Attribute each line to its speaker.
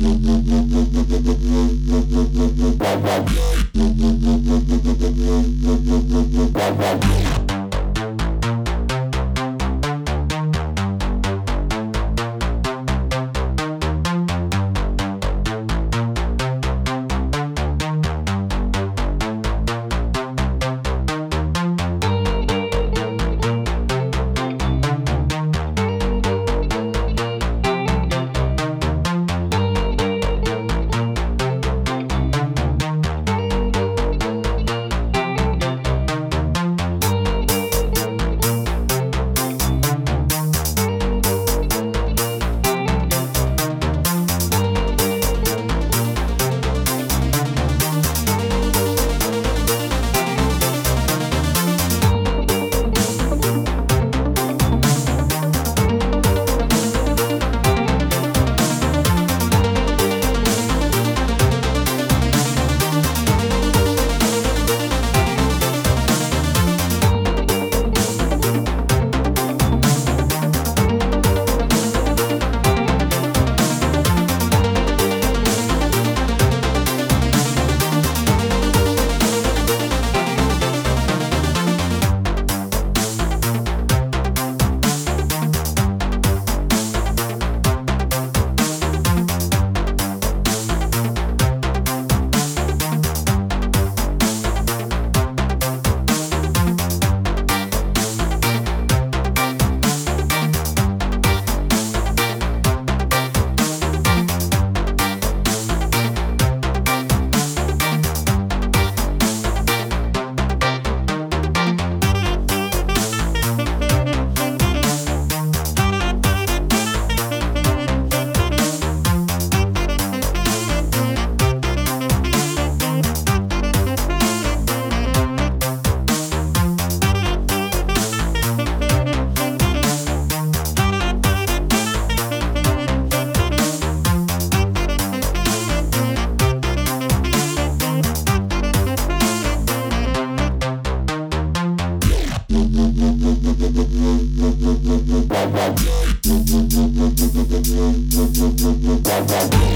Speaker 1: canal! Bye. bye